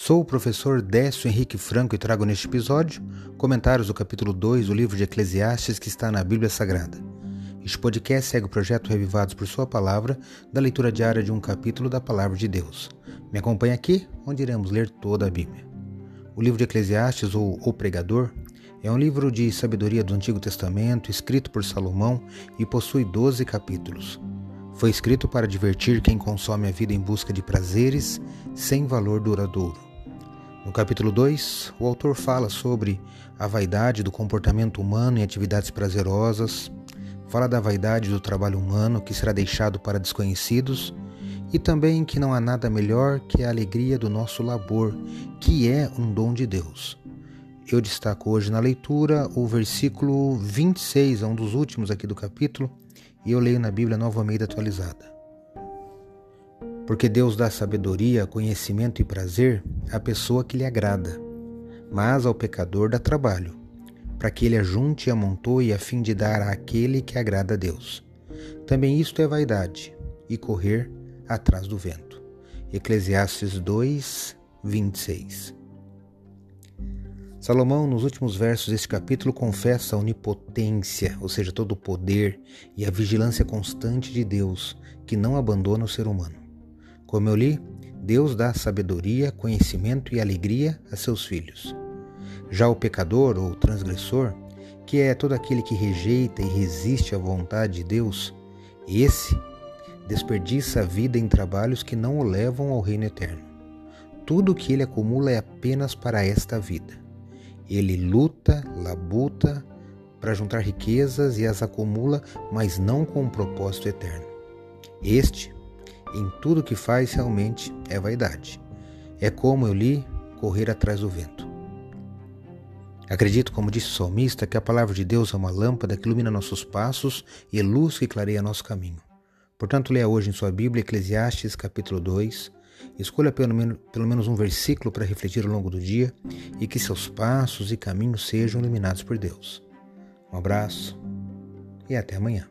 Sou o professor Décio Henrique Franco e trago neste episódio comentários do capítulo 2 do livro de Eclesiastes que está na Bíblia Sagrada. Este podcast segue o projeto Revivados por Sua Palavra, da leitura diária de um capítulo da Palavra de Deus. Me acompanhe aqui, onde iremos ler toda a Bíblia. O livro de Eclesiastes, ou O Pregador, é um livro de sabedoria do Antigo Testamento, escrito por Salomão e possui 12 capítulos. Foi escrito para divertir quem consome a vida em busca de prazeres sem valor duradouro. No capítulo 2, o autor fala sobre a vaidade do comportamento humano em atividades prazerosas, fala da vaidade do trabalho humano que será deixado para desconhecidos e também que não há nada melhor que a alegria do nosso labor, que é um dom de Deus. Eu destaco hoje na leitura o versículo 26, é um dos últimos aqui do capítulo, e eu leio na Bíblia Nova Almeida atualizada. Porque Deus dá sabedoria, conhecimento e prazer à pessoa que lhe agrada, mas ao pecador dá trabalho, para que ele ajunte e amontoe a fim de dar àquele que agrada a Deus. Também isto é vaidade e correr atrás do vento. Eclesiastes 2, 26. Salomão, nos últimos versos deste capítulo, confessa a onipotência, ou seja, todo o poder e a vigilância constante de Deus, que não abandona o ser humano. Como eu li, Deus dá sabedoria, conhecimento e alegria a seus filhos. Já o pecador ou transgressor, que é todo aquele que rejeita e resiste à vontade de Deus, esse desperdiça a vida em trabalhos que não o levam ao reino eterno. Tudo o que ele acumula é apenas para esta vida ele luta, labuta para juntar riquezas e as acumula, mas não com um propósito eterno. Este, em tudo que faz, realmente é vaidade. É como eu li, correr atrás do vento. Acredito, como disse o salmista, que a palavra de Deus é uma lâmpada que ilumina nossos passos e luz que clareia nosso caminho. Portanto, leia hoje em sua Bíblia Eclesiastes capítulo 2, Escolha pelo menos, pelo menos um versículo para refletir ao longo do dia e que seus passos e caminhos sejam iluminados por Deus. Um abraço e até amanhã.